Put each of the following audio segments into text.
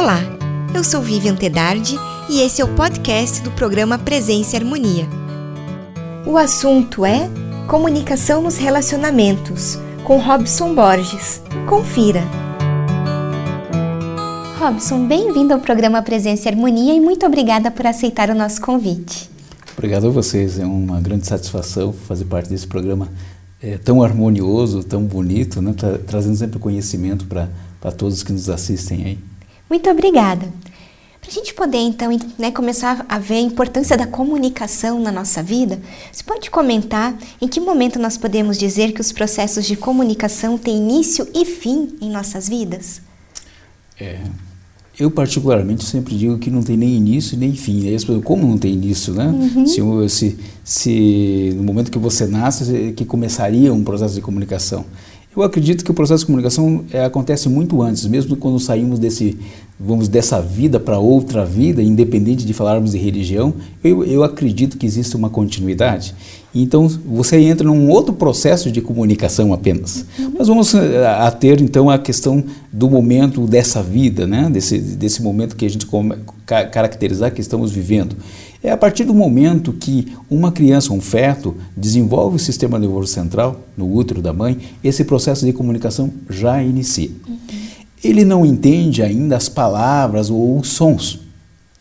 Olá, eu sou Vivian Tedardi e esse é o podcast do programa Presença e Harmonia. O assunto é Comunicação nos Relacionamentos, com Robson Borges. Confira. Robson, bem-vindo ao programa Presença e Harmonia e muito obrigada por aceitar o nosso convite. Obrigado a vocês, é uma grande satisfação fazer parte desse programa é, tão harmonioso, tão bonito, né? Tra trazendo sempre conhecimento para todos que nos assistem aí. Muito obrigada. Para a gente poder, então, né, começar a ver a importância da comunicação na nossa vida, você pode comentar em que momento nós podemos dizer que os processos de comunicação têm início e fim em nossas vidas? É, eu, particularmente, sempre digo que não tem nem início nem fim. Aí as pessoas, como não tem início, né? Uhum. Se, se, se no momento que você nasce, que começaria um processo de comunicação. Eu acredito que o processo de comunicação é, acontece muito antes, mesmo quando saímos desse, vamos dessa vida para outra vida, independente de falarmos de religião, eu, eu acredito que existe uma continuidade. Então você entra num outro processo de comunicação apenas. Uhum. Mas vamos eh, ater então a questão do momento dessa vida, né? desse, desse momento que a gente come, caracterizar que estamos vivendo. É a partir do momento que uma criança, um feto, desenvolve o sistema nervoso central no útero da mãe, esse processo de comunicação já inicia. Uhum. Ele não entende ainda as palavras ou os sons,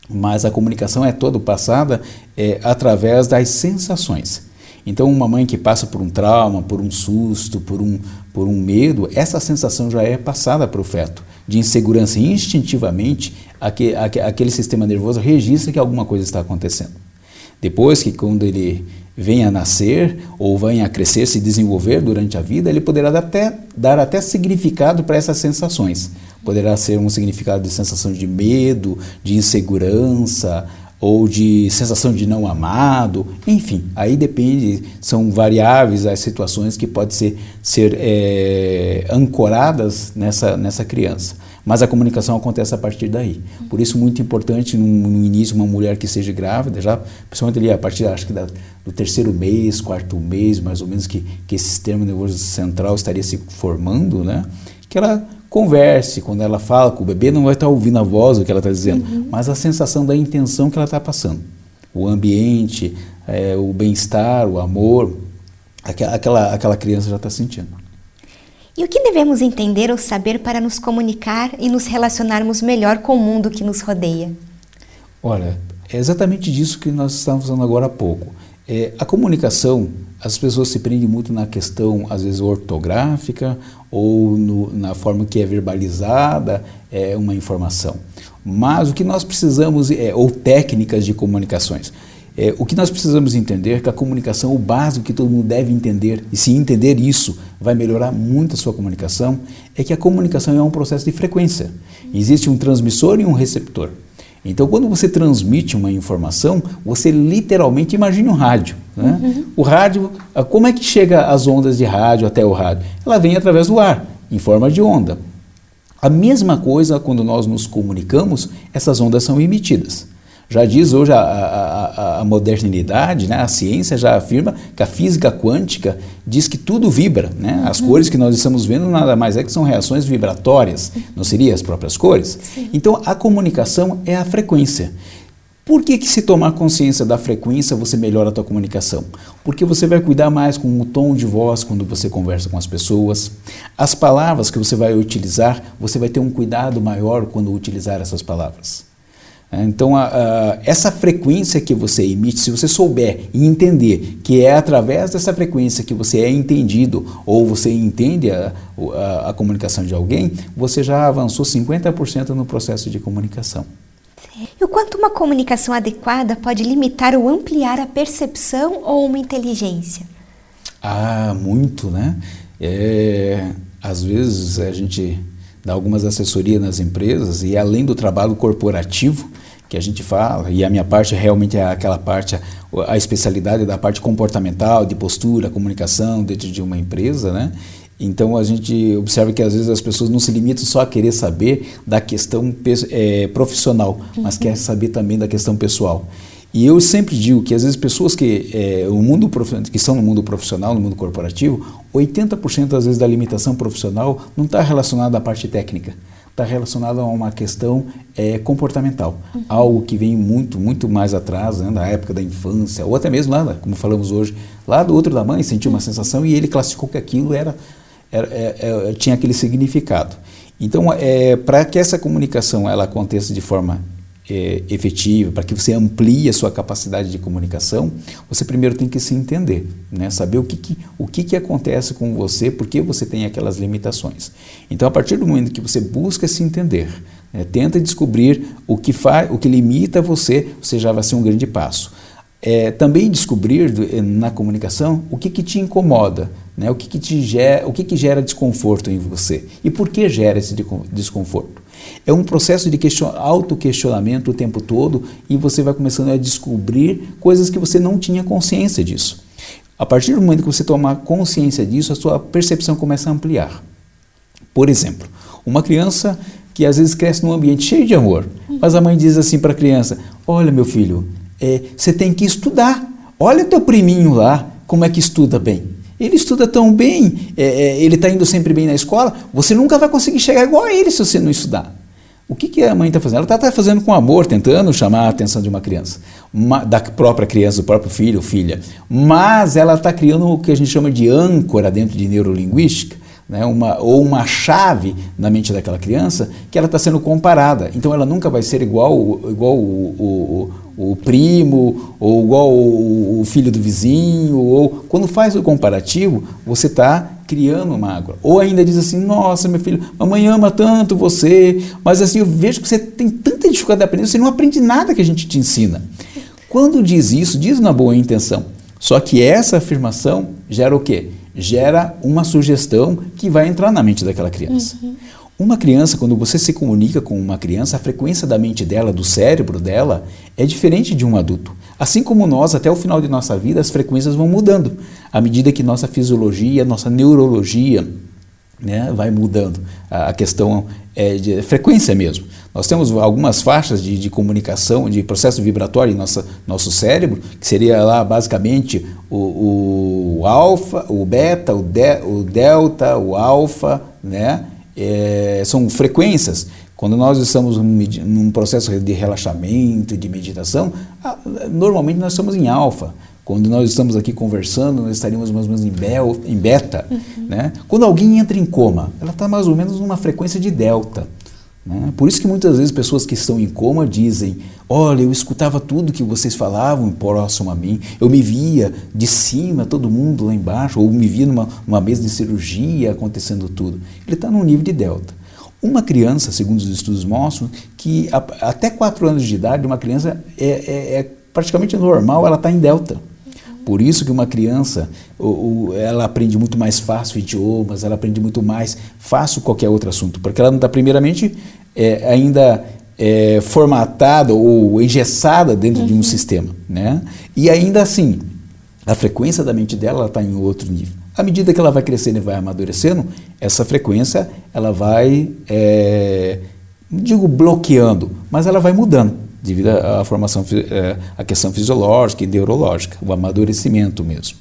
mas a comunicação é toda passada é, através das sensações. Então, uma mãe que passa por um trauma, por um susto, por um, por um medo, essa sensação já é passada para o feto de insegurança. Instintivamente, aquele, aquele sistema nervoso registra que alguma coisa está acontecendo. Depois que quando ele venha a nascer ou venha a crescer, se desenvolver durante a vida, ele poderá dar até, dar até significado para essas sensações. Poderá ser um significado de sensação de medo, de insegurança, ou de sensação de não amado, enfim, aí depende, são variáveis as situações que podem ser, ser é, ancoradas nessa, nessa criança. Mas a comunicação acontece a partir daí. Por isso, muito importante no, no início, uma mulher que seja grávida, já, principalmente ali a partir acho que da, do terceiro mês, quarto mês, mais ou menos, que, que esse sistema nervoso central estaria se formando, né? que ela converse, quando ela fala com o bebê, não vai estar ouvindo a voz do que ela está dizendo, uhum. mas a sensação da intenção que ela está passando. O ambiente, é, o bem-estar, o amor, aquela, aquela criança já está sentindo. E o que devemos entender ou saber para nos comunicar e nos relacionarmos melhor com o mundo que nos rodeia? Olha, é exatamente disso que nós estamos falando agora há pouco. É, a comunicação, as pessoas se prendem muito na questão, às vezes, ortográfica ou no, na forma que é verbalizada é, uma informação. Mas o que nós precisamos, é, ou técnicas de comunicações, é, o que nós precisamos entender é que a comunicação, o básico que todo mundo deve entender, e se entender isso vai melhorar muito a sua comunicação, é que a comunicação é um processo de frequência. Existe um transmissor e um receptor. Então, quando você transmite uma informação, você literalmente imagina um rádio. Né? Uhum. O rádio, ah, como é que chega as ondas de rádio até o rádio? Ela vem através do ar, em forma de onda. A mesma coisa quando nós nos comunicamos, essas ondas são emitidas. Já diz hoje a, a, a, modernidade, né? a ciência já afirma que a física quântica diz que tudo vibra. Né? As uhum. cores que nós estamos vendo nada mais é que são reações vibratórias, não seriam as próprias cores? Sim. Então a comunicação é a frequência. Por que, que se tomar consciência da frequência você melhora a tua comunicação? Porque você vai cuidar mais com o tom de voz quando você conversa com as pessoas. As palavras que você vai utilizar, você vai ter um cuidado maior quando utilizar essas palavras. É, então, a, a, essa frequência que você emite, se você souber e entender que é através dessa frequência que você é entendido ou você entende a, a, a comunicação de alguém, você já avançou 50% no processo de comunicação. E o quanto uma comunicação adequada pode limitar ou ampliar a percepção ou uma inteligência? Ah, muito, né? É, às vezes a gente dá algumas assessorias nas empresas e além do trabalho corporativo que a gente fala, e a minha parte realmente é aquela parte, a, a especialidade da parte comportamental, de postura, comunicação dentro de uma empresa, né? Então a gente observa que às vezes as pessoas não se limitam só a querer saber da questão é, profissional, mas uhum. quer saber também da questão pessoal. E eu sempre digo que às vezes pessoas que, é, o mundo, que estão no mundo profissional, no mundo corporativo, 80% às vezes da limitação profissional não está relacionada à parte técnica, está relacionado a uma questão é, comportamental, uhum. algo que vem muito, muito mais atrás, né, da época da infância, ou até mesmo lá, como falamos hoje, lá do outro da mãe, sentiu uma sensação e ele classificou que aquilo era, era é, é, tinha aquele significado. Então, é, para que essa comunicação ela aconteça de forma é, efetiva, para que você amplie a sua capacidade de comunicação, você primeiro tem que se entender, né? saber o, que, que, o que, que acontece com você, por que você tem aquelas limitações. Então, a partir do momento que você busca se entender, né? tenta descobrir o que, faz, o que limita você, você já vai ser um grande passo. É, também descobrir eh, na comunicação o que, que te incomoda, né? o, que, que, te gera, o que, que gera desconforto em você e por que gera esse desconforto. É um processo de autoquestionamento o tempo todo e você vai começando a descobrir coisas que você não tinha consciência disso. A partir do momento que você tomar consciência disso, a sua percepção começa a ampliar. Por exemplo, uma criança que às vezes cresce num ambiente cheio de amor, mas a mãe diz assim para a criança: Olha, meu filho, é, você tem que estudar. Olha teu priminho lá, como é que estuda bem. Ele estuda tão bem, é, é, ele está indo sempre bem na escola, você nunca vai conseguir chegar igual a ele se você não estudar. O que, que a mãe está fazendo? Ela está tá fazendo com amor, tentando chamar a atenção de uma criança, uma, da própria criança, do próprio filho ou filha. Mas ela está criando o que a gente chama de âncora dentro de neurolinguística, né, uma, ou uma chave na mente daquela criança que ela está sendo comparada. Então ela nunca vai ser igual, igual o, o, o primo, ou igual o, o, filho do vizinho, ou quando faz o comparativo, você está criando uma água. Ou ainda diz assim, nossa, meu filho, mamãe ama tanto você, mas assim, eu vejo que você tem tanta dificuldade de aprender, você não aprende nada que a gente te ensina. Quando diz isso, diz na boa intenção. Só que essa afirmação gera o quê? gera uma sugestão que vai entrar na mente daquela criança. Uhum. Uma criança, quando você se comunica com uma criança, a frequência da mente dela, do cérebro dela, é diferente de um adulto. Assim como nós, até o final de nossa vida, as frequências vão mudando, à medida que nossa fisiologia, nossa neurologia né, vai mudando. A questão é de frequência mesmo. Nós temos algumas faixas de, de comunicação, de processo vibratório em nossa, nosso cérebro, que seria lá basicamente o, o alfa, o beta, o, de, o delta, o alfa, né? É, são frequências. Quando nós estamos num, processo de relaxamento, de meditação, normalmente nós estamos em alfa. Quando nós estamos aqui conversando, nós estaríamos mais ou menos em, bel, em beta. Uhum. Né? Quando alguém entra em coma, ela está mais ou menos numa frequência de delta. Né? Por isso que muitas vezes pessoas que estão em coma dizem: Olha, eu escutava tudo que vocês falavam próximo a mim, eu me via de cima, todo mundo lá embaixo, ou me via numa, numa mesa de cirurgia acontecendo tudo. Ele está num nível de delta. Uma criança, segundo os estudos mostram, que a, até 4 anos de idade, uma criança é, é, é praticamente normal, ela está em delta. Por isso que uma criança, ela aprende muito mais fácil idiomas, ela aprende muito mais fácil qualquer outro assunto, porque ela não está primeiramente é, ainda é, formatada ou engessada dentro uhum. de um uhum. sistema, né? E ainda assim, a frequência da mente dela está em outro nível. À medida que ela vai crescendo e vai amadurecendo, essa frequência ela vai, é, não digo bloqueando, mas ela vai mudando devido à formação, é, à questão fisiológica e neurológica, o amadurecimento mesmo.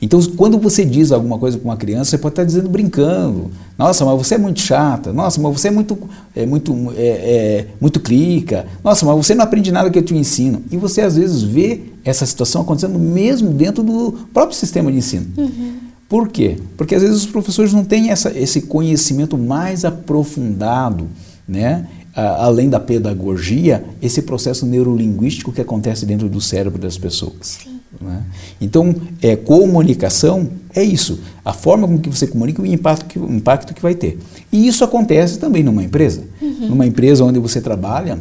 Então, quando você diz alguma coisa para uma criança, você pode estar dizendo brincando. Nossa, mas você é muito chata. Nossa, mas você é muito, é, muito, é, é, muito clica. Nossa, mas você não aprende nada que eu te ensino. E você, às vezes, vê essa situação acontecendo mesmo dentro do próprio sistema de ensino. Uhum. Por quê? Porque, às vezes, os professores não têm essa, esse conhecimento mais aprofundado, né? Além da pedagogia, esse processo neurolinguístico que acontece dentro do cérebro das pessoas. Né? Então, é, comunicação é isso, a forma com que você comunica e o impacto que, o impacto que vai ter. E isso acontece também numa empresa. Uhum. Numa empresa onde você trabalha,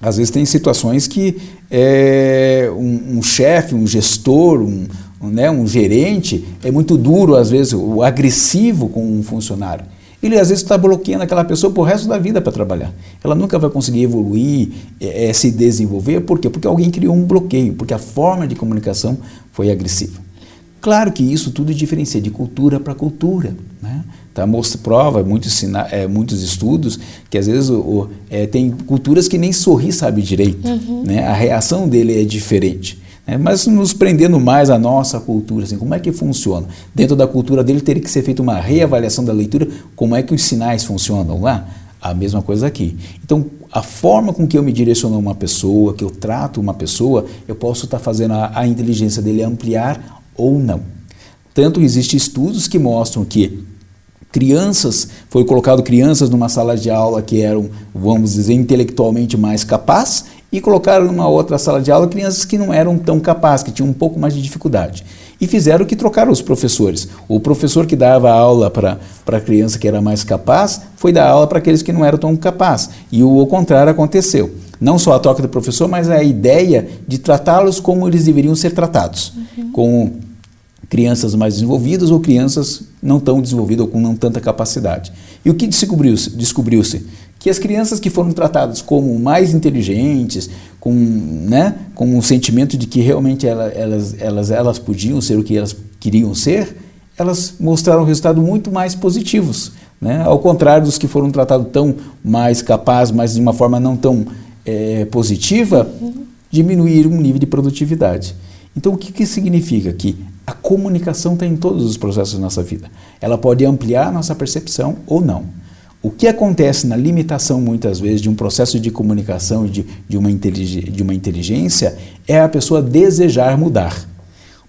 às vezes tem situações que é, um, um chefe, um gestor, um, um, né, um gerente é muito duro, às vezes, o agressivo com um funcionário ele às vezes está bloqueando aquela pessoa por resto da vida para trabalhar. Ela nunca vai conseguir evoluir, é, é, se desenvolver. Por quê? Porque alguém criou um bloqueio, porque a forma de comunicação foi agressiva. Claro que isso tudo diferencia de cultura para cultura. Né? Tá, mostra, prova muitos, é, muitos estudos que às vezes o, o, é, tem culturas que nem sorrir sabe direito. Uhum. Né? A reação dele é diferente. É, mas nos prendendo mais à nossa cultura, assim, como é que funciona? Dentro da cultura dele teria que ser feita uma reavaliação da leitura, como é que os sinais funcionam lá? A mesma coisa aqui. Então, a forma com que eu me direciono a uma pessoa, que eu trato uma pessoa, eu posso estar tá fazendo a, a inteligência dele ampliar ou não. Tanto existem estudos que mostram que crianças, foi colocado crianças numa sala de aula que eram, vamos dizer, intelectualmente mais capazes e colocaram numa outra sala de aula crianças que não eram tão capazes, que tinham um pouco mais de dificuldade. E fizeram que trocaram os professores. O professor que dava aula para a criança que era mais capaz foi dar aula para aqueles que não eram tão capazes. E o, o contrário aconteceu. Não só a troca do professor, mas a ideia de tratá-los como eles deveriam ser tratados. Uhum. Com crianças mais desenvolvidas ou crianças não tão desenvolvidas ou com não tanta capacidade. E o que descobriu-se? Descobriu-se que as crianças que foram tratadas como mais inteligentes, com, né, com um sentimento de que realmente elas, elas, elas, elas podiam ser o que elas queriam ser, elas mostraram resultados muito mais positivos. Né? Ao contrário dos que foram tratados tão mais capazes, mas de uma forma não tão é, positiva, diminuíram o nível de produtividade. Então, o que, que significa? Que a comunicação está em todos os processos da nossa vida. Ela pode ampliar a nossa percepção ou não. O que acontece na limitação, muitas vezes, de um processo de comunicação de, de, uma, de uma inteligência é a pessoa desejar mudar.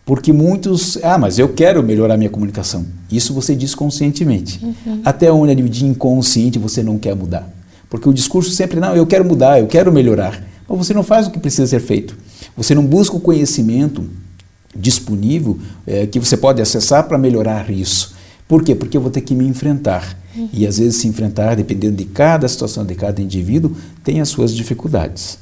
Porque muitos, ah, mas eu quero melhorar minha comunicação. Isso você diz conscientemente. Uhum. Até onde é de inconsciente você não quer mudar. Porque o discurso sempre, não, eu quero mudar, eu quero melhorar. Mas você não faz o que precisa ser feito. Você não busca o conhecimento disponível é, que você pode acessar para melhorar isso. Por quê? Porque eu vou ter que me enfrentar. Uhum. E às vezes se enfrentar, dependendo de cada situação de cada indivíduo, tem as suas dificuldades.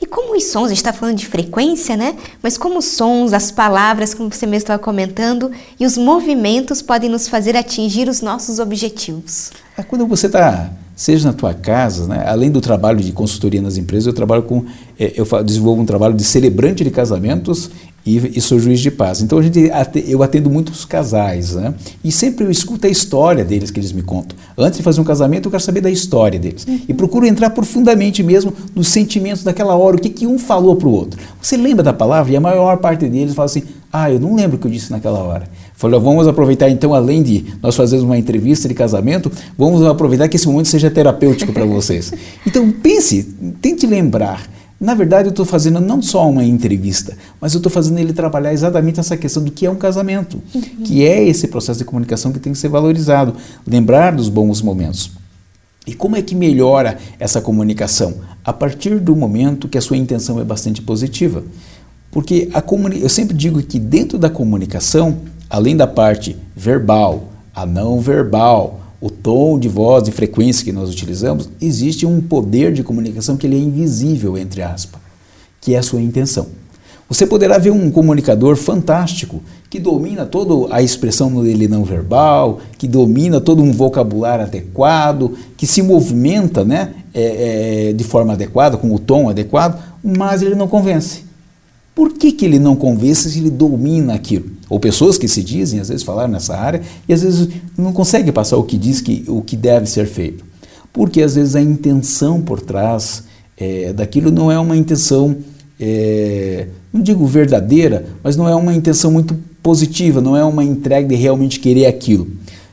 E como os sons, a gente está falando de frequência, né? Mas como os sons, as palavras, como você mesmo estava comentando, e os movimentos podem nos fazer atingir os nossos objetivos? É quando você está seja na tua casa, né? além do trabalho de consultoria nas empresas, eu trabalho com, é, eu desenvolvo um trabalho de celebrante de casamentos e, e sou juiz de paz. Então a gente, eu atendo muitos casais, né? E sempre eu escuto a história deles que eles me contam. Antes de fazer um casamento, eu quero saber da história deles. Uhum. E procuro entrar profundamente mesmo nos sentimentos daquela hora, o que, que um falou para o outro. Você lembra da palavra? E a maior parte deles fala assim: ah, eu não lembro o que eu disse naquela hora. Falei, vamos aproveitar então, além de nós fazermos uma entrevista de casamento, vamos aproveitar que esse momento seja terapêutico para vocês. Então pense, tente lembrar na verdade, eu estou fazendo não só uma entrevista, mas eu estou fazendo ele trabalhar exatamente essa questão do que é um casamento, uhum. que é esse processo de comunicação que tem que ser valorizado, lembrar dos bons momentos. E como é que melhora essa comunicação? A partir do momento que a sua intenção é bastante positiva. Porque a eu sempre digo que dentro da comunicação, além da parte verbal, a não verbal, o tom de voz e frequência que nós utilizamos, existe um poder de comunicação que ele é invisível, entre aspas, que é a sua intenção. Você poderá ver um comunicador fantástico que domina toda a expressão dele não verbal, que domina todo um vocabulário adequado, que se movimenta né, é, é, de forma adequada, com o tom adequado, mas ele não convence. Por que, que ele não convence se ele domina aquilo? Ou pessoas que se dizem, às vezes falaram nessa área, e às vezes não conseguem passar o que diz que o que deve ser feito. Porque às vezes a intenção por trás é, daquilo não é uma intenção, é, não digo verdadeira, mas não é uma intenção muito positiva, não é uma entrega de realmente querer aquilo.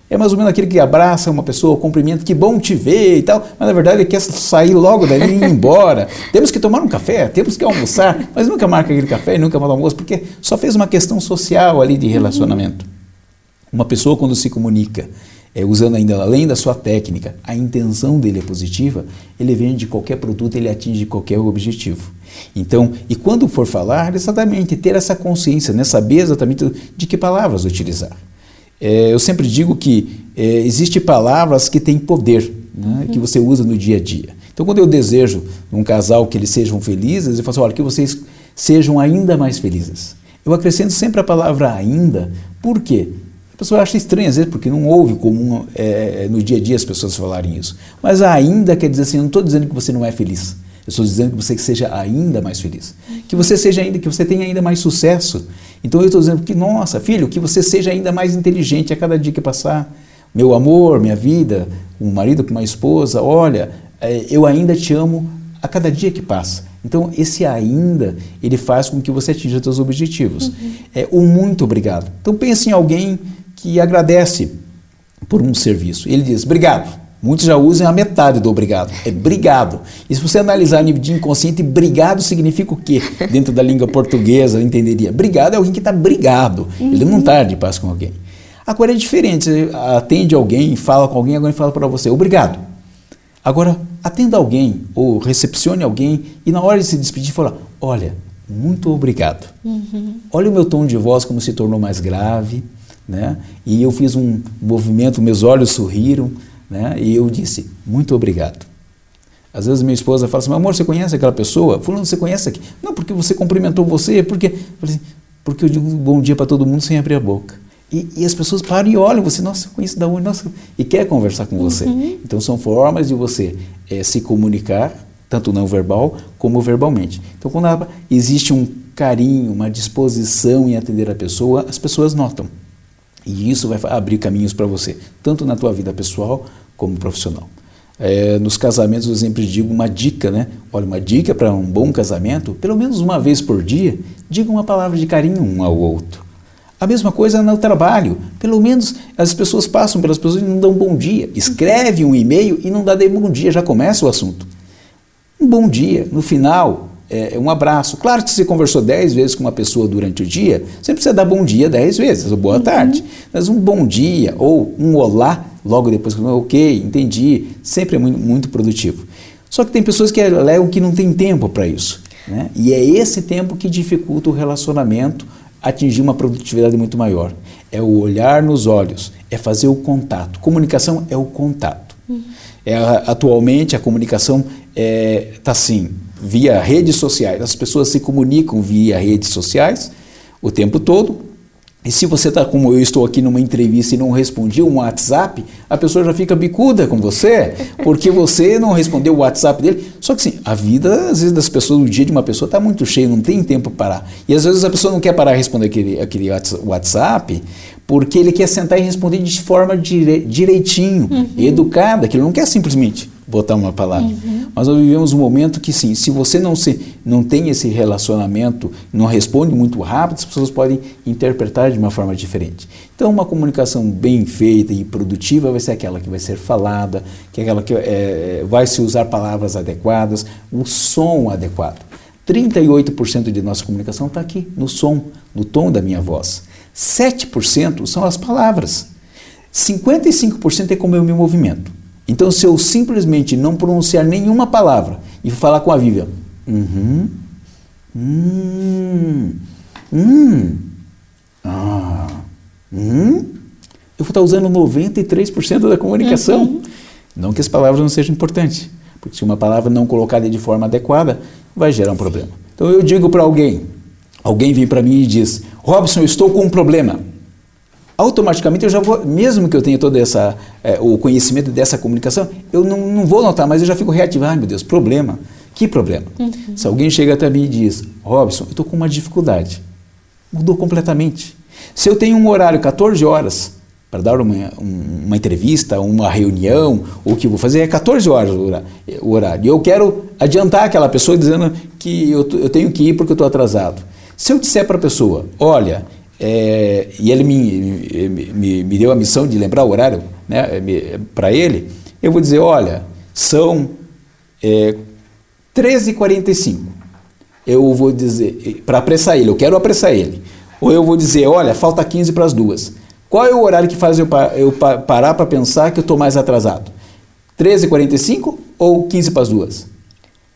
É mais ou menos aquele que abraça uma pessoa, cumprimenta, que bom te ver e tal, mas na verdade ele quer sair logo dali e ir embora. temos que tomar um café, temos que almoçar, mas nunca marca aquele café nunca manda almoço, porque só fez uma questão social ali de relacionamento. Uma pessoa quando se comunica, é, usando ainda além da sua técnica, a intenção dele é positiva, ele vende qualquer produto, ele atinge qualquer objetivo. Então, e quando for falar, exatamente ter essa consciência, né, saber exatamente de que palavras utilizar. É, eu sempre digo que é, existem palavras que têm poder, né, que você usa no dia a dia. Então, quando eu desejo um casal que eles sejam felizes, eu falo assim, olha, que vocês sejam ainda mais felizes. Eu acrescento sempre a palavra ainda, por quê? A pessoa acha estranho às vezes, porque não ouve comum é, no dia a dia as pessoas falarem isso. Mas ainda quer dizer assim, eu não estou dizendo que você não é feliz. Eu estou dizendo que você seja ainda mais feliz. Que você seja ainda, que você tenha ainda mais sucesso. Então eu estou dizendo que, nossa, filho, que você seja ainda mais inteligente a cada dia que passar. Meu amor, minha vida, um marido com uma esposa, olha, é, eu ainda te amo a cada dia que passa. Então, esse ainda, ele faz com que você atinja seus objetivos. Uhum. É, o muito obrigado. Então, pense em alguém que agradece por um serviço. Ele diz, obrigado. Muitos já usam a metade do obrigado. É brigado. E se você analisar a nível de inconsciente, brigado significa o quê? Dentro da língua portuguesa, eu entenderia. Brigado é alguém que está brigado. Uhum. Ele não está de paz com alguém. Agora é diferente. Você atende alguém, fala com alguém, alguém fala para você, obrigado. Agora, atenda alguém ou recepcione alguém e na hora de se despedir, fala, olha, muito obrigado. Uhum. Olha o meu tom de voz como se tornou mais grave, né? E eu fiz um movimento, meus olhos sorriram, né? E eu disse, muito obrigado. Às vezes minha esposa fala assim, amor, você conhece aquela pessoa? Fulano, você conhece aqui? Não, porque você cumprimentou você, porque, assim, porque eu digo bom dia para todo mundo sem abrir a boca. E, e, as pessoas param e olham você, nossa, eu conheço da onde, nossa, e quer conversar com você. Uhum. Então são formas de você é, se comunicar tanto não verbal como verbalmente. Então, quando existe um carinho, uma disposição em atender a pessoa, as pessoas notam. E isso vai abrir caminhos para você, tanto na tua vida pessoal como profissional. É, nos casamentos eu sempre digo uma dica, né? Olha, uma dica para um bom casamento, pelo menos uma vez por dia, diga uma palavra de carinho um ao outro. A mesma coisa no trabalho. Pelo menos as pessoas passam pelas pessoas e não dão bom dia. Escreve um e-mail e não dá bom dia, já começa o assunto um bom dia. No final, é, um abraço. Claro que se você conversou dez vezes com uma pessoa durante o dia, você precisa dar bom dia dez vezes, ou boa uhum. tarde. Mas um bom dia ou um olá, logo depois que ok, entendi, sempre é muito, muito produtivo. Só que tem pessoas que alegam que não tem tempo para isso. Né? E é esse tempo que dificulta o relacionamento atingir uma produtividade muito maior. É o olhar nos olhos, é fazer o contato. Comunicação é o contato. Uhum. É, atualmente a comunicação está é, tá assim, via redes sociais. As pessoas se comunicam via redes sociais o tempo todo. E se você está como eu estou aqui numa entrevista e não respondi um WhatsApp, a pessoa já fica bicuda com você, porque você não respondeu o WhatsApp dele. Só que sim, a vida, às vezes, das pessoas, o dia de uma pessoa está muito cheio, não tem tempo para parar. E às vezes a pessoa não quer parar de responder aquele, aquele WhatsApp, porque ele quer sentar e responder de forma dire, direitinho, uhum. educada, que ele não quer simplesmente botar uma palavra. Uhum. Mas nós vivemos um momento que sim, se você não se não tem esse relacionamento, não responde muito rápido, as pessoas podem interpretar de uma forma diferente. Então, uma comunicação bem feita e produtiva vai ser aquela que vai ser falada, que é aquela que é, vai se usar palavras adequadas, o som adequado. 38% de nossa comunicação está aqui, no som, no tom da minha voz. 7% são as palavras. 55% é como eu me movimento. Então, se eu simplesmente não pronunciar nenhuma palavra e falar com a Vivian, uhum, hum, hum, ah, hum, eu vou estar usando 93% da comunicação. Uhum. Não que as palavras não sejam importantes, porque se uma palavra não colocada de forma adequada, vai gerar um problema. Então eu digo para alguém, alguém vem para mim e diz, Robson, eu estou com um problema. Automaticamente eu já vou, mesmo que eu tenha todo essa, é, o conhecimento dessa comunicação, eu não, não vou notar, mas eu já fico reativo. Ai meu Deus, problema. Que problema? Uhum. Se alguém chega até mim e diz, Robson, eu estou com uma dificuldade. Mudou completamente. Se eu tenho um horário 14 horas para dar uma, uma entrevista, uma reunião, ou o que vou fazer é 14 horas o horário. E eu quero adiantar aquela pessoa dizendo que eu, eu tenho que ir porque eu estou atrasado. Se eu disser para a pessoa, olha, é, e ele me, me, me, deu a missão de lembrar o horário né, para ele, eu vou dizer, olha, são é, 13h45. Eu vou dizer, para apressar ele, eu quero apressar ele. Ou eu vou dizer, olha, falta 15 para as duas. Qual é o horário que faz eu, eu parar para pensar que eu estou mais atrasado? 13h45 ou 15 para as duas?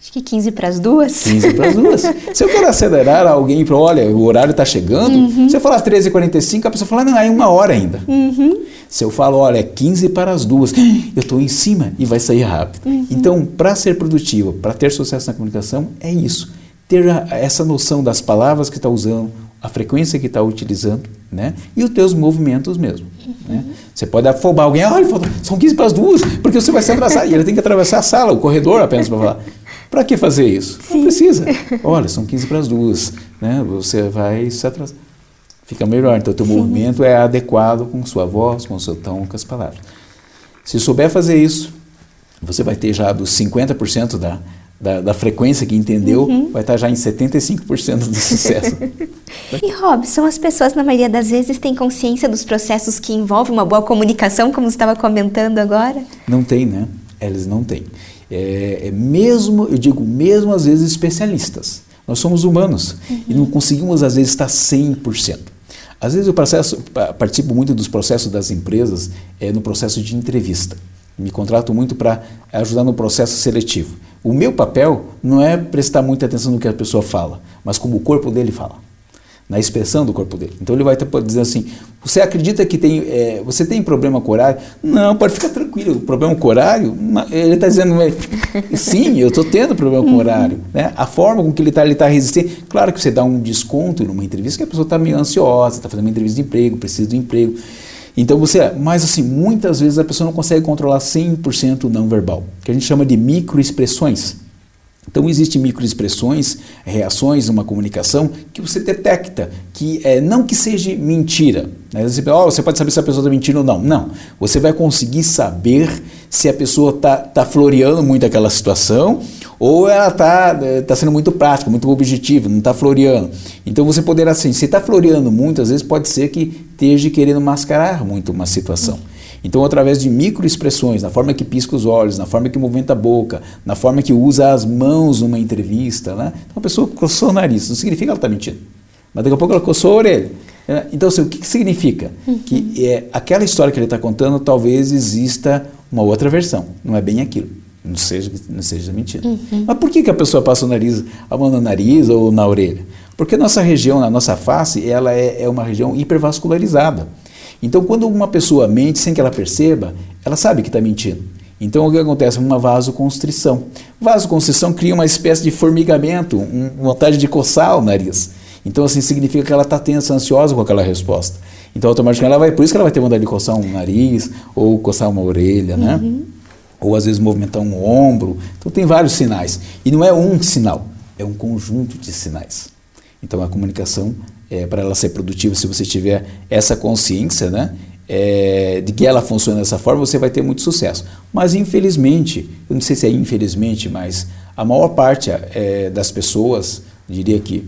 Acho que 15 para as duas. 15 para as duas. se eu quero acelerar alguém para, olha, o horário está chegando, uhum. se eu falar 13h45, a pessoa fala, não, é uma hora ainda. Uhum. Se eu falo, olha, é 15 para as duas, eu estou em cima e vai sair rápido. Uhum. Então, para ser produtivo, para ter sucesso na comunicação, é isso. Ter a, essa noção das palavras que está usando, a frequência que está utilizando, né? E os teus movimentos mesmo. Né? Você pode afobar alguém, olha, são 15 para as duas, porque você vai se atrasar. e ele tem que atravessar a sala, o corredor apenas para falar. Para que fazer isso? Sim. Não precisa. Olha, são 15 para as duas. Né? Você vai se atrasar. Fica melhor. Então, o teu Sim. movimento é adequado com sua voz, com o seu tom, com as palavras. Se souber fazer isso, você vai ter já dos 50% da, da, da, frequência que entendeu, uhum. vai estar já em 75% do sucesso. e Robson, as pessoas na maioria das vezes têm consciência dos processos que envolvem uma boa comunicação, como você estava comentando agora? Não tem, né? Eles não têm. É, é mesmo, eu digo, mesmo às vezes especialistas. Nós somos humanos uhum. e não conseguimos às vezes estar 100%. Às vezes eu processo, participo muito dos processos das empresas é, no processo de entrevista. Me contrato muito para ajudar no processo seletivo. O meu papel não é prestar muita atenção no que a pessoa fala, mas como o corpo dele fala, na expressão do corpo dele. Então ele vai pode dizer assim: você acredita que tem, é, você tem problema com horário? Não, pode ficar tranquilo. Problema com horário, ele está dizendo, sim, eu estou tendo problema com horário. Né? A forma com que ele está ele tá resistindo. Claro que você dá um desconto numa entrevista que a pessoa está meio ansiosa, está fazendo uma entrevista de emprego, precisa de emprego. Então você, mas assim, muitas vezes a pessoa não consegue controlar 100% o não verbal, que a gente chama de microexpressões. Então existem microexpressões, reações numa comunicação que você detecta, que é, não que seja mentira. Né? Você, oh, você pode saber se a pessoa está mentindo ou não. Não. Você vai conseguir saber se a pessoa está tá floreando muito aquela situação ou ela está tá sendo muito prática, muito objetiva, não está floreando. Então você poderá assim, se está floreando muito, às vezes pode ser que esteja querendo mascarar muito uma situação. Então, através de microexpressões, na forma que pisca os olhos, na forma que movimenta a boca, na forma que usa as mãos numa entrevista, né? Então, a pessoa coçou o nariz, não significa que ela está mentindo. Mas daqui a pouco ela coçou a orelha. Né? Então, assim, o que, que significa? Uhum. Que é, aquela história que ele está contando, talvez exista uma outra versão. Não é bem aquilo. Não seja, não seja mentira. Uhum. Mas por que, que a pessoa passa o nariz, a mão no nariz ou na orelha? Porque a nossa região, a nossa face, ela é, é uma região hipervascularizada. Então, quando uma pessoa mente sem que ela perceba, ela sabe que está mentindo. Então, o que acontece? Uma vasoconstrição. Vasoconstrição cria uma espécie de formigamento, uma vontade de coçar o nariz. Então, assim, significa que ela está tensa, ansiosa com aquela resposta. Então, automaticamente, ela vai, por isso que ela vai ter vontade de coçar um nariz ou coçar uma orelha, né? Uhum. Ou às vezes movimentar um ombro. Então, tem vários sinais. E não é um sinal, é um conjunto de sinais. Então, a comunicação é, para ela ser produtiva, se você tiver essa consciência, né? É, de que ela funciona dessa forma, você vai ter muito sucesso. Mas infelizmente, eu não sei se é infelizmente, mas a maior parte é, das pessoas, diria que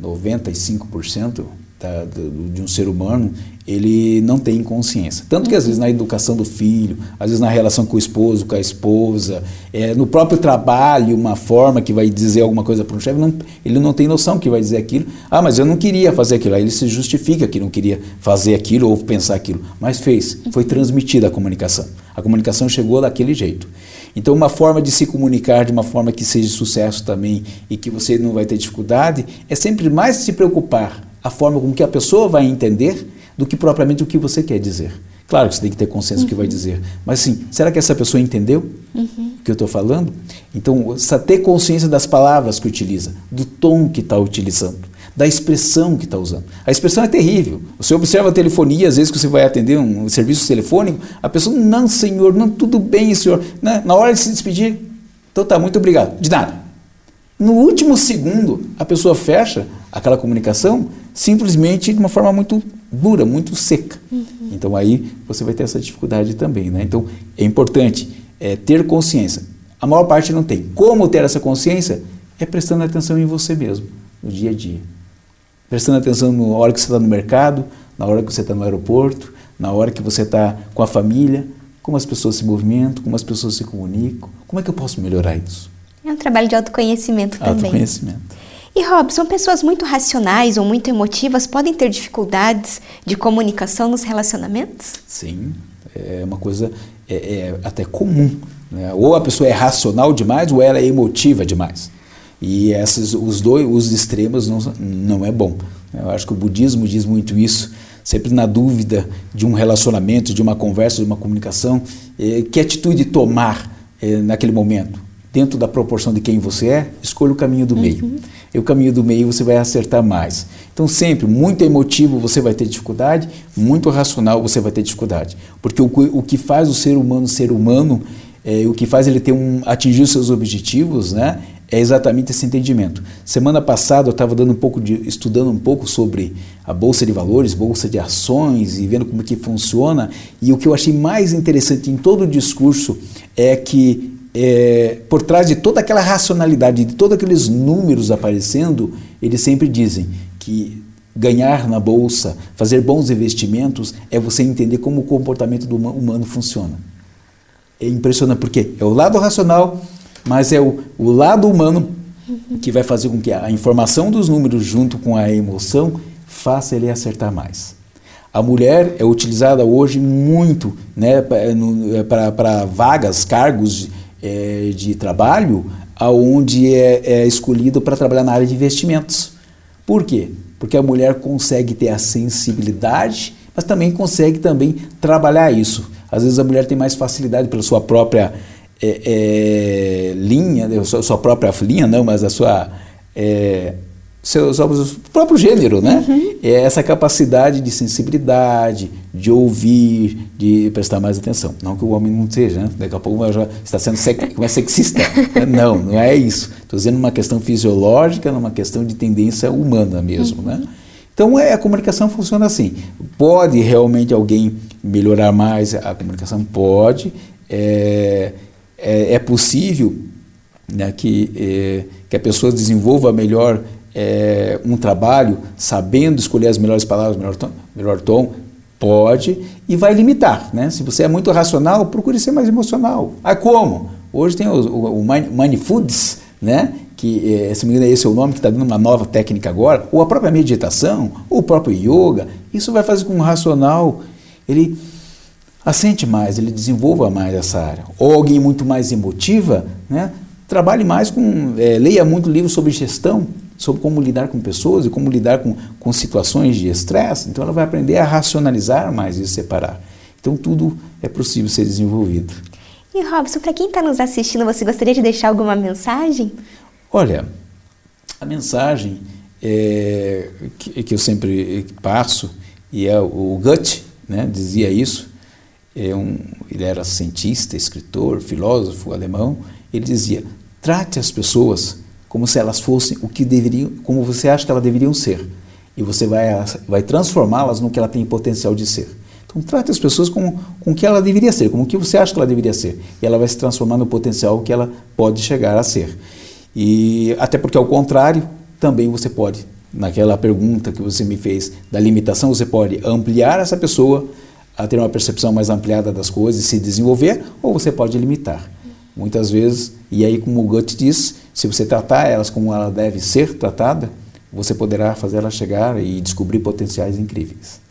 95% da, do, de um ser humano, ele não tem consciência. Tanto que às vezes na educação do filho, às vezes na relação com o esposo, com a esposa, é, no próprio trabalho, uma forma que vai dizer alguma coisa para um chefe, não, ele não tem noção que vai dizer aquilo. Ah, mas eu não queria fazer aquilo. Aí ele se justifica que não queria fazer aquilo ou pensar aquilo. Mas fez. Foi transmitida a comunicação. A comunicação chegou daquele jeito. Então, uma forma de se comunicar de uma forma que seja sucesso também e que você não vai ter dificuldade é sempre mais se preocupar a forma com que a pessoa vai entender do que propriamente o que você quer dizer. Claro que você tem que ter consciência uhum. do que vai uhum. dizer, mas assim, será que essa pessoa entendeu uhum. o que eu estou falando? Então, ter consciência das palavras que utiliza, do tom que está utilizando, da expressão que está usando. A expressão é terrível. Você observa a telefonia, às vezes que você vai atender um serviço telefônico, a pessoa, não, senhor, não, tudo bem, senhor. Né? Na hora de se despedir, então tá, muito obrigado. De nada. No último segundo, a pessoa fecha aquela comunicação simplesmente de uma forma muito dura, muito seca. Uhum. Então aí você vai ter essa dificuldade também. Né? Então é importante é, ter consciência. A maior parte não tem. Como ter essa consciência? É prestando atenção em você mesmo, no dia a dia. Prestando atenção na hora que você está no mercado, na hora que você está no aeroporto, na hora que você está com a família, como as pessoas se movimentam, como as pessoas se comunicam. Como é que eu posso melhorar isso? É um trabalho de autoconhecimento também. Autoconhecimento. E Robson, pessoas muito racionais ou muito emotivas podem ter dificuldades de comunicação nos relacionamentos? Sim, é uma coisa é, é até comum. Né? Ou a pessoa é racional demais ou ela é emotiva demais. E esses, os dois, os extremos não, não é bom. Eu acho que o budismo diz muito isso. Sempre na dúvida de um relacionamento, de uma conversa, de uma comunicação, é, que atitude tomar é, naquele momento? dentro da proporção de quem você é, escolha o caminho do meio. E o caminho do meio você vai acertar mais. Então, sempre, muito emotivo você vai ter dificuldade, muito racional você vai ter dificuldade. Porque o, o que faz o ser humano ser humano, é, o que faz ele ter um, atingir os seus objetivos, né, é exatamente esse entendimento. Semana passada eu estava dando um pouco de, estudando um pouco sobre a bolsa de valores, bolsa de ações e vendo como que funciona. E o que eu achei mais interessante em todo o discurso é que é, por trás de toda aquela racionalidade, de todos aqueles números aparecendo, eles sempre dizem que ganhar na bolsa, fazer bons investimentos, é você entender como o comportamento do humano funciona. É impressionante, porque é o lado racional, mas é o, o lado humano que vai fazer com que a informação dos números junto com a emoção faça ele acertar mais. A mulher é utilizada hoje muito né, para vagas, cargos é, de trabalho, aonde é, é escolhido para trabalhar na área de investimentos. Por quê? Porque a mulher consegue ter a sensibilidade, mas também consegue também trabalhar isso. Às vezes a mulher tem mais facilidade pela sua própria é, é, linha, né, sua, sua, própria linha não, mas a sua é, seu, seu, próprio gênero, né? Uhum. É essa capacidade de sensibilidade, de ouvir, de prestar mais atenção. Não que o homem não seja, né? Daqui a pouco já está sendo sec, é sexista. não, não é isso. Estou dizendo uma questão fisiológica, numa questão de tendência humana mesmo, né? uhum. né? Então é, a comunicação funciona assim. Pode realmente alguém melhorar mais a comunicação? Pode. É, é, é possível né, que, é, que a pessoa desenvolva melhor é, um trabalho sabendo escolher as melhores palavras, melhor tom, melhor tom, pode e vai limitar. Né? Se você é muito racional, procure ser mais emocional. Ah, como? Hoje tem o, o, o Money Foods, né? que é, se me engano esse é o nome, que está dando uma nova técnica agora, ou a própria meditação, ou o próprio yoga, isso vai fazer com o racional ele assente mais, ele desenvolva mais essa área. Ou alguém muito mais emotiva, né? trabalhe mais com, é, leia muito livro sobre gestão, sobre como lidar com pessoas e como lidar com, com situações de estresse. Então ela vai aprender a racionalizar mais e separar. Então tudo é possível ser desenvolvido. E Robson, para quem está nos assistindo, você gostaria de deixar alguma mensagem? Olha, a mensagem é, que, que, eu sempre passo, e é o Goethe né, dizia isso, é um, ele era cientista, escritor, filósofo alemão, ele dizia, trate as pessoas como se elas fossem o que deveriam, como você acha que elas deveriam ser. E você vai, vai transformá-las no que ela tem potencial de ser. Então trate as pessoas com, com o que ela deveria ser, como o que você acha que ela deveria ser. E ela vai se transformar no potencial que ela pode chegar a ser. E até porque ao contrário, também você pode, naquela pergunta que você me fez da limitação, você pode ampliar essa pessoa a ter uma percepção mais ampliada das coisas e se desenvolver, ou você pode limitar. Muitas vezes, e aí como o Goethe diz, se você tratar elas como ela deve ser tratada, você poderá fazer ela chegar e descobrir potenciais incríveis.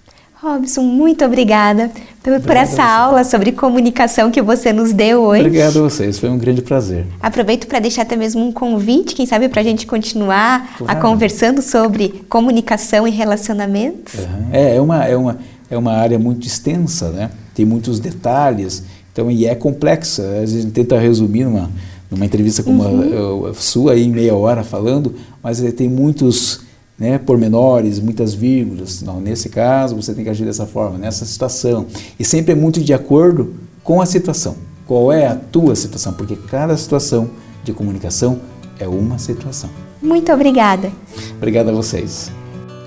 Robson, muito obrigada por, por essa aula sobre comunicação que você nos deu hoje. Obrigado a vocês, foi um grande prazer. Aproveito para deixar até mesmo um convite, quem sabe, para a gente continuar claro. a conversando sobre comunicação e relacionamentos. Uhum. É, é, uma, é, uma, é uma área muito extensa, né? tem muitos detalhes, então, e é complexa. A gente tenta resumir numa, numa entrevista como uhum. a, a, sua, aí, em meia hora falando, mas tem muitos né, pormenores, muitas vírgulas. Não, nesse caso, você tem que agir dessa forma, nessa situação. E sempre é muito de acordo com a situação. Qual é a tua situação? Porque cada situação de comunicação é uma situação. Muito obrigada. Obrigado a vocês.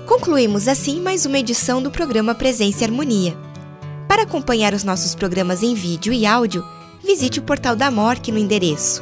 Concluímos assim mais uma edição do programa Presença e Harmonia. Para acompanhar os nossos programas em vídeo e áudio, visite o portal da MORC no endereço